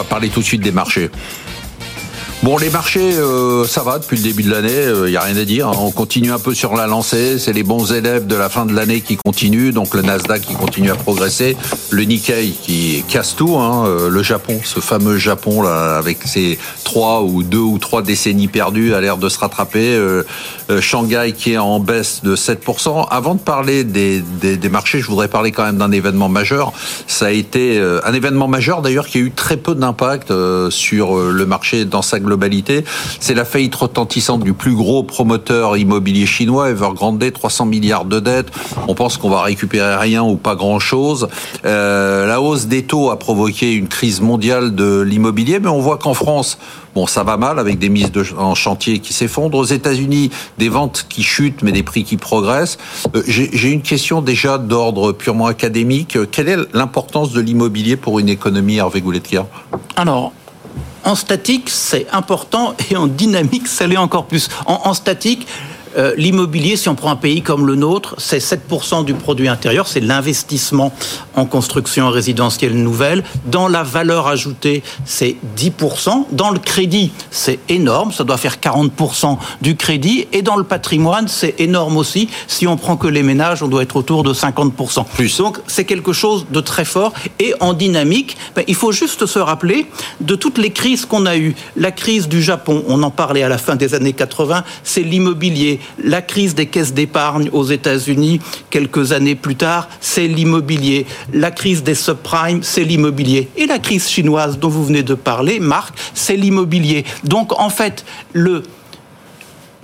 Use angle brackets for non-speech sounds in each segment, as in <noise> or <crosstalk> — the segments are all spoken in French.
va parler tout de suite des marchés. Bon, les marchés, euh, ça va depuis le début de l'année, il euh, y a rien à dire. Hein. On continue un peu sur la lancée. C'est les bons élèves de la fin de l'année qui continuent. Donc le Nasdaq qui continue à progresser, le Nikkei qui casse tout. Hein. Euh, le Japon, ce fameux Japon là, avec ses trois ou deux ou trois décennies perdues, a l'air de se rattraper. Euh, Shanghai qui est en baisse de 7%. Avant de parler des, des, des marchés, je voudrais parler quand même d'un événement majeur. Ça a été un événement majeur d'ailleurs qui a eu très peu d'impact sur le marché dans sa globalité. C'est la faillite retentissante du plus gros promoteur immobilier chinois, Evergrande, 300 milliards de dettes. On pense qu'on va récupérer rien ou pas grand-chose. Euh, la hausse des taux a provoqué une crise mondiale de l'immobilier, mais on voit qu'en France, Bon, ça va mal avec des mises en chantier qui s'effondrent. Aux États-Unis, des ventes qui chutent, mais des prix qui progressent. Euh, J'ai une question déjà d'ordre purement académique. Quelle est l'importance de l'immobilier pour une économie, Hervé Goulettier Alors, en statique, c'est important et en dynamique, ça l'est encore plus. En, en statique, euh, l'immobilier, si on prend un pays comme le nôtre, c'est 7% du produit intérieur, c'est l'investissement en construction résidentielle nouvelle. Dans la valeur ajoutée, c'est 10%. Dans le crédit, c'est énorme, ça doit faire 40% du crédit. Et dans le patrimoine, c'est énorme aussi. Si on prend que les ménages, on doit être autour de 50%. Plus. Donc c'est quelque chose de très fort. Et en dynamique, ben, il faut juste se rappeler de toutes les crises qu'on a eues. La crise du Japon, on en parlait à la fin des années 80, c'est l'immobilier la crise des caisses d'épargne aux États-Unis quelques années plus tard, c'est l'immobilier. La crise des subprimes, c'est l'immobilier. Et la crise chinoise dont vous venez de parler, Marc, c'est l'immobilier. Donc en fait, le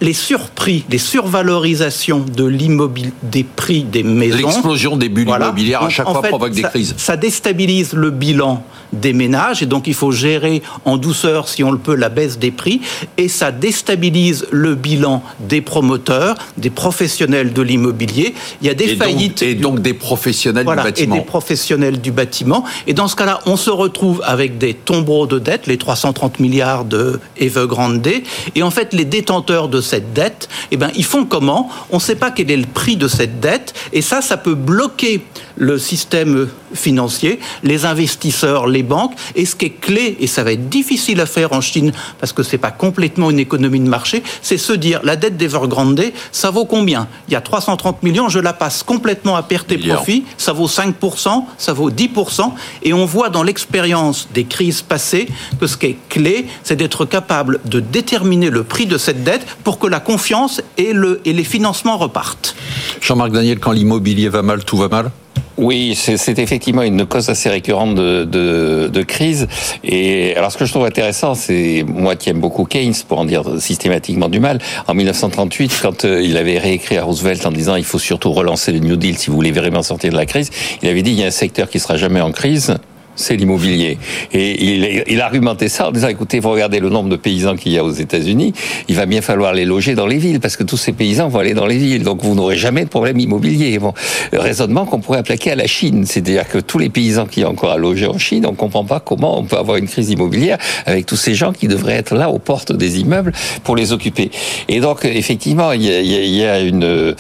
les surprix, les survalorisations de l'immobilier, des prix des maisons. L'explosion des bulles immobilières à chaque fois provoque des crises. Ça déstabilise le bilan des ménages et donc il faut gérer en douceur, si on le peut, la baisse des prix et ça déstabilise le bilan des promoteurs, des professionnels de l'immobilier. Il y a des faillites. et donc des professionnels du bâtiment. Et des professionnels du bâtiment. Et dans ce cas-là, on se retrouve avec des tombereaux de dettes, les 330 milliards de Evergrande. Et en fait, les détenteurs de cette dette, eh ben, ils font comment? On ne sait pas quel est le prix de cette dette. Et ça, ça peut bloquer le système financier, les investisseurs, les banques. Et ce qui est clé, et ça va être difficile à faire en Chine parce que c'est pas complètement une économie de marché, c'est se dire la dette d'Evergrande, ça vaut combien? Il y a 330 millions, je la passe complètement à perte et profit, ça vaut 5%, ça vaut 10%. Et on voit dans l'expérience des crises passées que ce qui est clé, c'est d'être capable de déterminer le prix de cette dette pour que la confiance et, le, et les financements repartent. Jean-Marc Daniel, quand l'immobilier va mal, tout va mal? Oui, c'est effectivement une cause assez récurrente de, de, de, crise. Et alors, ce que je trouve intéressant, c'est moi qui aime beaucoup Keynes, pour en dire systématiquement du mal. En 1938, quand euh, il avait réécrit à Roosevelt en disant il faut surtout relancer le New Deal si vous voulez vraiment sortir de la crise, il avait dit il y a un secteur qui sera jamais en crise, c'est l'immobilier. Et il, il argumentait ça en disant, écoutez, vous regardez le nombre de paysans qu'il y a aux États-Unis, il va bien falloir les loger dans les villes, parce que tous ces paysans vont aller dans les villes, donc vous n'aurez jamais de problème immobilier. Bon, raisonnement qu'on pourrait appliquer à la Chine, c'est-à-dire que tous les paysans qui ont encore à loger en Chine, on ne comprend pas comment on peut avoir une crise immobilière avec tous ces gens qui devraient être là aux portes des immeubles pour les occuper. Et donc, effectivement, il y a, il y a une,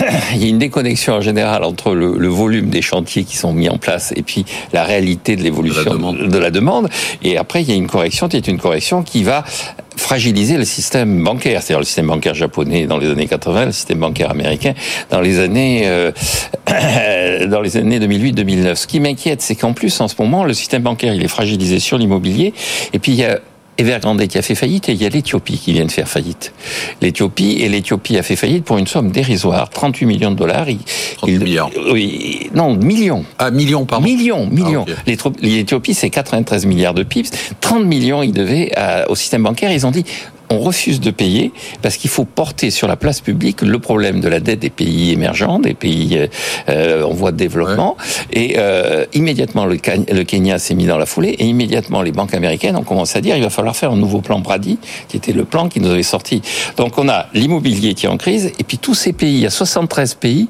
<coughs> il y a une déconnexion en général entre le, le volume des chantiers qui sont mis en place et puis la réalité de l'évolution de, la demande. Et après, il y a une correction qui est une correction qui va fragiliser le système bancaire, c'est-à-dire le système bancaire japonais dans les années 80, le système bancaire américain dans les années euh, <coughs> dans les années 2008-2009. Ce qui m'inquiète, c'est qu'en plus en ce moment, le système bancaire il est fragilisé sur l'immobilier, et puis il y a Evergrande qui a fait faillite et il y a l'Éthiopie qui vient de faire faillite. L'Éthiopie et l'Éthiopie a fait faillite pour une somme dérisoire, 38 millions de dollars. 30 milliards. Oui, non, millions. Ah, millions, pardon. Millions, millions. Ah, L'Éthiopie, c'est 93 milliards de pips. 30 millions, ils devaient au système bancaire. Ils ont dit, on refuse de payer parce qu'il faut porter sur la place publique le problème de la dette des pays émergents, des pays euh, en voie de développement. Et euh, immédiatement, le, le Kenya s'est mis dans la foulée et immédiatement, les banques américaines ont commencé à dire il va falloir faire un nouveau plan Brady, qui était le plan qui nous avait sorti. Donc on a l'immobilier qui est en crise et puis tous ces pays, il y a 73 pays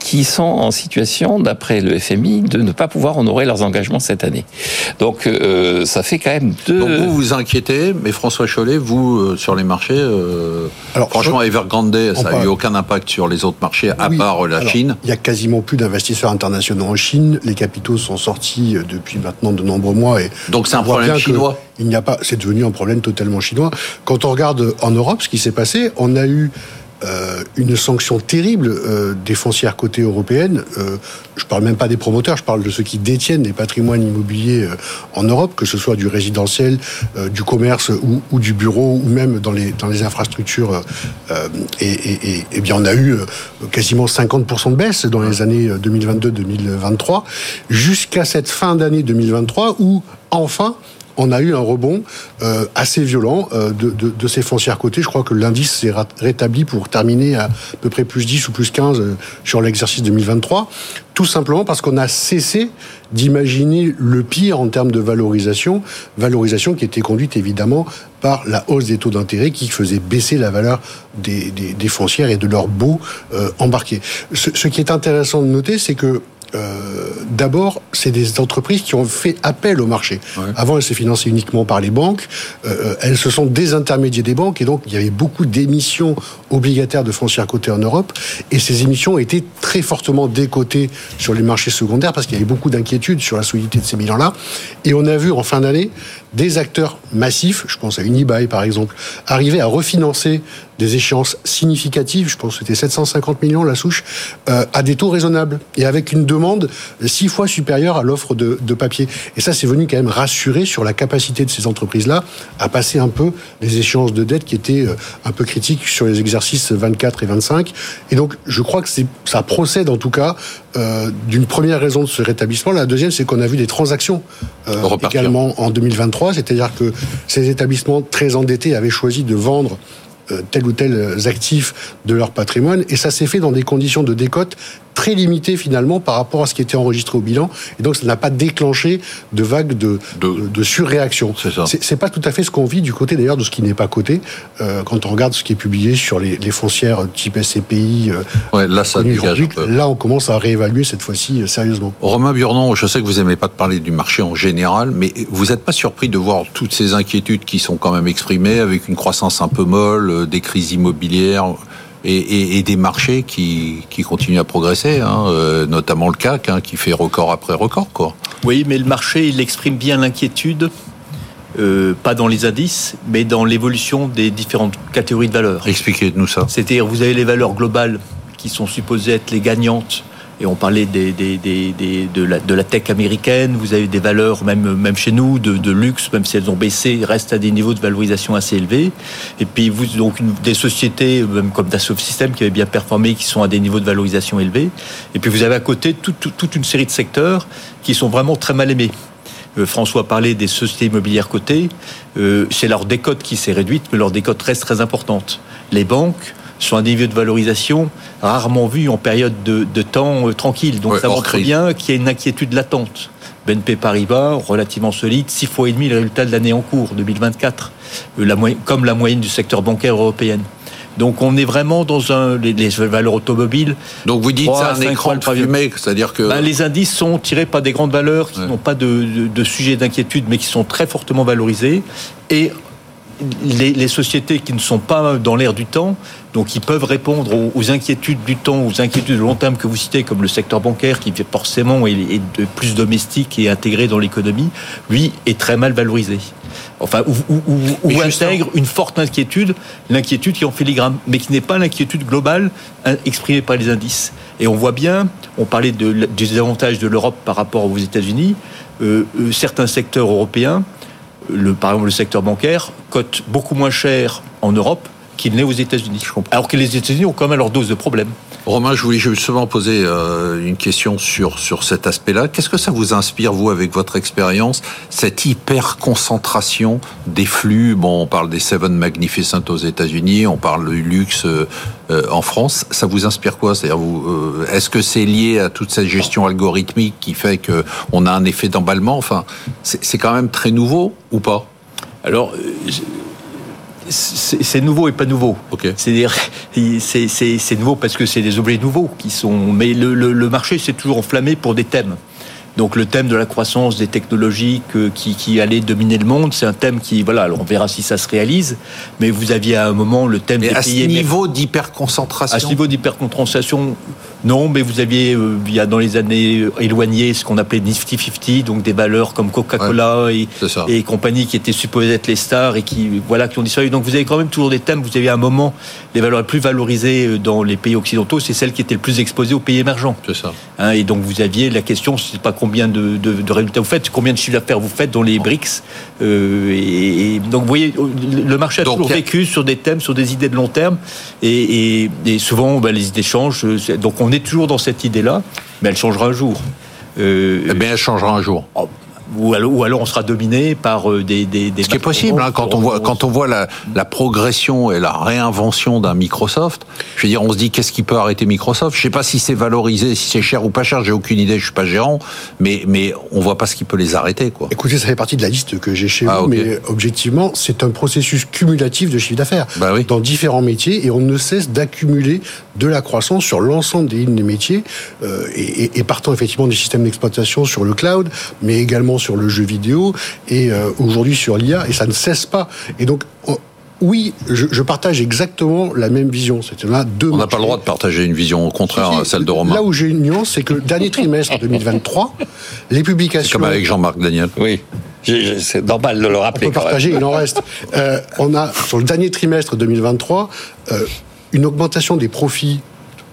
qui sont en situation, d'après le FMI, de ne pas pouvoir honorer leurs engagements cette année. Donc euh, ça fait quand même deux... Donc vous vous inquiétez, mais François Chollet, vous, euh, sur les marchés, euh, Alors, franchement, Evergrande, ça n'a eu aucun impact sur les autres marchés, à part la Chine Il y a quasiment plus d'investisseurs internationaux en Chine. Les capitaux sont sortis depuis maintenant de nombreux mois. Et Donc c'est un problème chinois il n'y a pas, c'est devenu un problème totalement chinois. Quand on regarde en Europe ce qui s'est passé, on a eu euh, une sanction terrible euh, des foncières cotées européennes. Euh, je parle même pas des promoteurs, je parle de ceux qui détiennent des patrimoines immobiliers euh, en Europe, que ce soit du résidentiel, du commerce ou, du bureau, ou même dans les, dans les infrastructures. Et, et, bien, on a eu quasiment 50% de baisse dans les années 2022-2023, jusqu'à cette fin d'année 2023 où, enfin, on a eu un rebond euh, assez violent euh, de, ces foncières cotées. Je crois que l'indice s'est rétabli pour terminer à, peu près plus 10 ou plus 15 euh, sur l'exercice 2023. Tout simplement parce qu'on a cessé d'imaginer le pire en termes de valorisation, valorisation qui était conduite évidemment par la hausse des taux d'intérêt qui faisait baisser la valeur des, foncières et de leurs baux embarqués. ce, qui est intéressant de noter, c'est que euh, d'abord, c'est des entreprises qui ont fait appel au marché. Avant, elles se finançaient uniquement par les banques. Euh, euh, elles se sont désintermédiées des banques et donc il y avait beaucoup d'émissions obligataires de foncières cotées en Europe. Et ces émissions été très fortement décotées sur les marchés secondaires parce qu'il y avait beaucoup d'inquiétudes sur la solidité de ces bilans-là. Et on a vu en fin d'année des acteurs massifs, je pense à Unibail par exemple, arriver à refinancer des échéances significatives, je pense que c'était 750 millions la souche, euh, à des taux raisonnables et avec une demande six fois supérieure à l'offre de, de, papier. Et ça, c'est venu quand même rassurer sur la capacité de ces entreprises-là à passer un peu les échéances de dette qui étaient euh, un peu critiques sur les exercices 24 et 25. Et donc, je crois que ça procède en tout cas euh, d'une première raison de ce rétablissement. La deuxième, c'est qu'on a vu des transactions euh, également en 2023, c'est-à-dire que ces établissements très endettés avaient choisi de vendre euh, tel ou tel actif de leur patrimoine, et ça s'est fait dans des conditions de décote très limité finalement par rapport à ce qui était enregistré au bilan. Et donc, ça n'a pas déclenché de vague de, de, surréaction. C'est pas tout à fait ce qu'on vit du côté d'ailleurs de ce qui n'est pas coté. Euh, quand on regarde ce qui est publié sur les, les foncières type SCPI, euh, là, ça là, on commence à réévaluer cette fois-ci euh, sérieusement. Romain Burnon, je sais que vous n'aimez pas de parler du marché en général, mais vous n'êtes pas surpris de voir toutes ces inquiétudes qui sont quand même exprimées avec une croissance un peu molle, euh, des crises immobilières et, et, et, des marchés qui, qui continuent à progresser, hein, euh, notamment le CAC hein, qui fait record après record. Quoi. Oui, mais le marché, il exprime bien l'inquiétude, euh, pas dans les indices, mais dans l'évolution des différentes catégories de valeurs. Expliquez-nous ça. C'est-à-dire, vous avez les valeurs globales qui sont supposées être les gagnantes et on parlait des, des, des, de, la, de, la, tech américaine, vous avez des valeurs, même, même chez nous, de, de, luxe, même si elles ont baissé, restent à des niveaux de valorisation assez élevés. Et puis, vous, donc, des sociétés, même comme Dassault Systèmes, qui avaient bien performé, qui sont à des niveaux de valorisation élevés. Et puis, vous avez à côté toute, toute une série de secteurs qui sont vraiment très mal aimés. Euh, François parlait des sociétés immobilières cotées. Euh, c'est leur décote qui s'est réduite, mais leur décote reste très importante. Les banques, sont un niveau de valorisation rarement vu en période de, de temps euh, tranquille. Donc ça montre bien qu'il y a une inquiétude latente. BNP Paribas, relativement solide, six fois et demi le résultat de l'année en cours, 2024, euh, la comme la moyenne du secteur bancaire européen. Donc on est vraiment dans un les, valeurs automobiles. Donc vous dites ça un écran de fumée, c'est-à-dire que ben, les indices sont tirés par des grandes valeurs qui n'ont pas de, de, de sujet d'inquiétude, mais qui sont très fortement valorisées et les, les, sociétés qui ne sont pas dans l'air du temps, donc qui peuvent répondre aux, inquiétudes du temps, aux inquiétudes de long terme que vous citez, comme le secteur bancaire, qui forcément est, de plus domestique et intégré dans l'économie, lui est très mal valorisé. Enfin, ou, intègre une forte inquiétude, l'inquiétude qui est en filigrane, mais qui n'est pas l'inquiétude globale hein, exprimée par les indices. Et on voit bien, on parlait de, des désavantages de l'Europe par rapport aux États-Unis, euh, euh, certains secteurs européens le, par exemple le secteur bancaire, cote beaucoup moins cher en Europe qu'il n'est aux États-Unis. Alors que les États-Unis ont quand même leur dose de problèmes. Romain, je voulais justement poser euh, une question sur, sur cet aspect-là. Qu'est-ce que ça vous inspire, vous, avec votre expérience, cette hyper concentration des flux? Bon, on parle des Seven Magnificent aux États-Unis, on parle du luxe euh, en France. Ça vous inspire quoi? C'est-à-dire, vous, euh, est-ce que c'est lié à toute cette gestion algorithmique qui fait que on a un effet d'emballement? Enfin, c'est quand même très nouveau ou pas? Alors c'est nouveau et pas nouveau. C'est-à-dire, c'est nouveau parce que c'est des objets nouveaux qui sont. Mais le, le marché s'est toujours enflammé pour des thèmes. Donc le thème de la croissance des technologies qui, qui allait dominer le monde, c'est un thème qui, voilà, alors on verra si ça se réalise, mais vous aviez à un moment le thème des à ce niveau d'hyperconcentration À ce niveau d'hyperconcentration, non, mais vous aviez, euh, il y a dans les années éloignées, ce qu'on appelait Nifty 50, donc des valeurs comme Coca-Cola et, et compagnie qui étaient supposées être les stars et qui, voilà, qui ont disparu. Donc vous avez quand même toujours des thèmes, vous avez à un moment, les valeurs les plus valorisées euh, dans les pays occidentaux, c'est celles qui étaient le plus exposées aux pays émergents. C'est ça. Hein, et donc vous aviez la question, c'est pas combien de, de, résultats vous faites, combien de chiffres d'affaires vous faites dans les BRICS. Euh, et, donc vous voyez, le marché a toujours vécu sur des thèmes, sur des idées de long terme. Et, souvent, bah, les idées changent. Donc on est toujours dans cette idée-là, mais elle changera un jour. Euh, eh bien, elle changera un jour. Oh, ou alors, on sera dominé par euh, des, des, Ce qui est possible hein, quand on voit quand on voit la, la progression et la réinvention d'un Microsoft. Je veux dire, on se dit qu'est-ce qui peut arrêter Microsoft? Je sais pas si c'est valorisé, si c'est cher ou pas cher. J'ai aucune idée. Je suis pas gérant, mais mais on voit pas ce qui peut les arrêter, quoi. Écoutez, ça fait partie de la liste que j'ai chez ah, vous, mais objectivement, c'est un processus cumulatif de chiffre d'affaires bah oui. dans différents métiers et on ne cesse d'accumuler de la croissance sur l'ensemble des lignes des métiers euh, et, et partant effectivement des systèmes d'exploitation sur le cloud, mais également sur le jeu vidéo et euh, aujourd'hui sur l'IA, et ça ne cesse pas. Et donc, oui, je, partage exactement la même vision. C'est là deux. On n'a pas le droit de partager une vision au contraire à celle de Romain. Là où j'ai une nuance, c'est que le dernier trimestre <laughs> 2023, les publications. Comme avec Jean-Marc Daniel. Oui. C'est normal de le rappeler. On peut partager, il en reste. Euh, on a sur le dernier trimestre 2023 euh, une augmentation des profits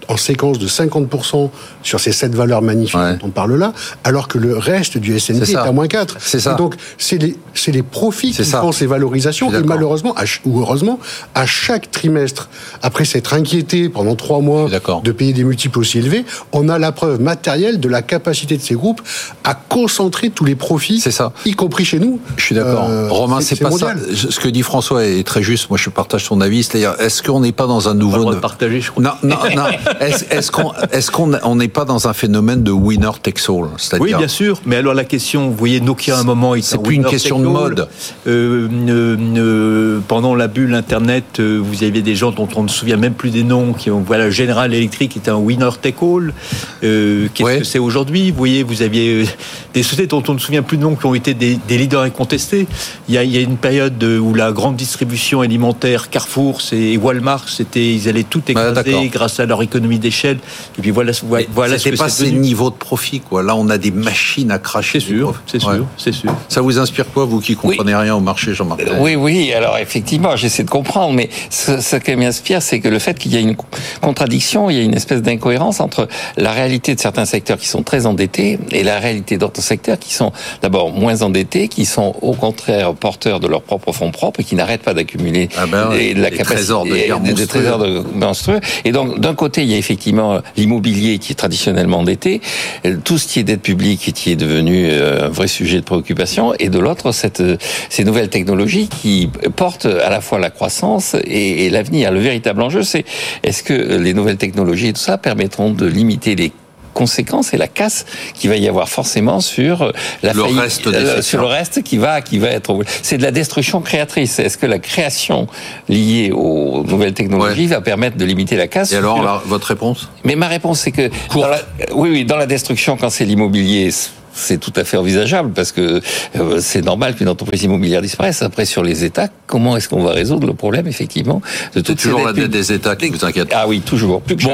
en séquence de 50% sur ces sept valeurs magnifiques dont on parle là, alors que le reste du S&P est, à moins 4. C'est ça. donc, c'est les, profits qui font ces valorisations. Et malheureusement, ou heureusement, à chaque trimestre, après s'être inquiété pendant trois mois de payer des multiples aussi élevés, on a la preuve matérielle de la capacité de ces groupes à concentrer tous les profits, ça. y compris chez nous. Je suis d'accord. Euh, Romain, c'est, pas ça. Ce que dit François est très juste. Moi, je partage son avis. C'est-à-dire, est-ce qu'on n'est pas dans un nouveau... de partager, je crois. Non, non, non. <laughs> Est-ce qu'on qu'on n'est pas dans un phénomène de winner takes all Oui, bien sûr. Mais alors la question, vous voyez, Nokia à un moment, c'est plus une question de mode. Euh, euh, pendant la bulle Internet, euh, vous aviez des gens dont on ne se souvient même plus des noms, qui ont voilà, General Electric était un winner take all. Qu'est-ce que c'est aujourd'hui? Vous voyez, vous aviez des sociétés dont on ne se souvient plus de noms qui ont été des, leaders incontestés. Il y, a, il y a une période où la grande distribution alimentaire, Carrefour et Walmart, c'était ils allaient tout écraser grâce à leur économie d'échelle et puis voilà, voilà c'est pas ces niveaux de profit, quoi. Là, on a des machines à cracher. C'est sûr, c'est sûr, c'est sûr. Ça vous inspire quoi, vous qui comprenez rien au marché, Jean-Marc Oui, oui. Alors effectivement, j'essaie de comprendre, mais ce, qui m'inspire, c'est que le fait qu'il y a une contradiction, il y a une espèce d'incohérence entre la réalité de certains secteurs qui sont très endettés et la réalité d'autres secteurs qui sont d'abord moins endettés, qui sont au contraire porteurs de leurs propres fonds propres et qui n'arrêtent pas d'accumuler ah ben la capacité trésors de des, trésors de monstrueux. Et donc, d'un côté, il y a effectivement l'immobilier qui est traditionnellement endetté, tout ce qui est dette publique qui est devenu euh, un vrai sujet de préoccupation, et de l'autre, ces nouvelles technologies qui portent à la fois la croissance et, et l'avenir. Le véritable enjeu, c'est est-ce que les nouvelles technologies et tout ça permettront de limiter les conséquences et la casse qui va y avoir forcément sur la le reste euh, sur le reste qui va qui va être c'est de la destruction créatrice. Est-ce que la création liée aux nouvelles technologies va permettre de limiter la casse et alors votre réponse? Mais ma réponse c'est que oui oui dans la destruction quand c'est l'immobilier c'est tout à fait envisageable parce que euh, c'est normal qu'une entreprise immobilière disparaisse. Après, sur les États, comment est-ce qu'on va résoudre le problème, effectivement, de toutes toujours la dette des États qui vous inquiète. Ah oui, toujours. Plus que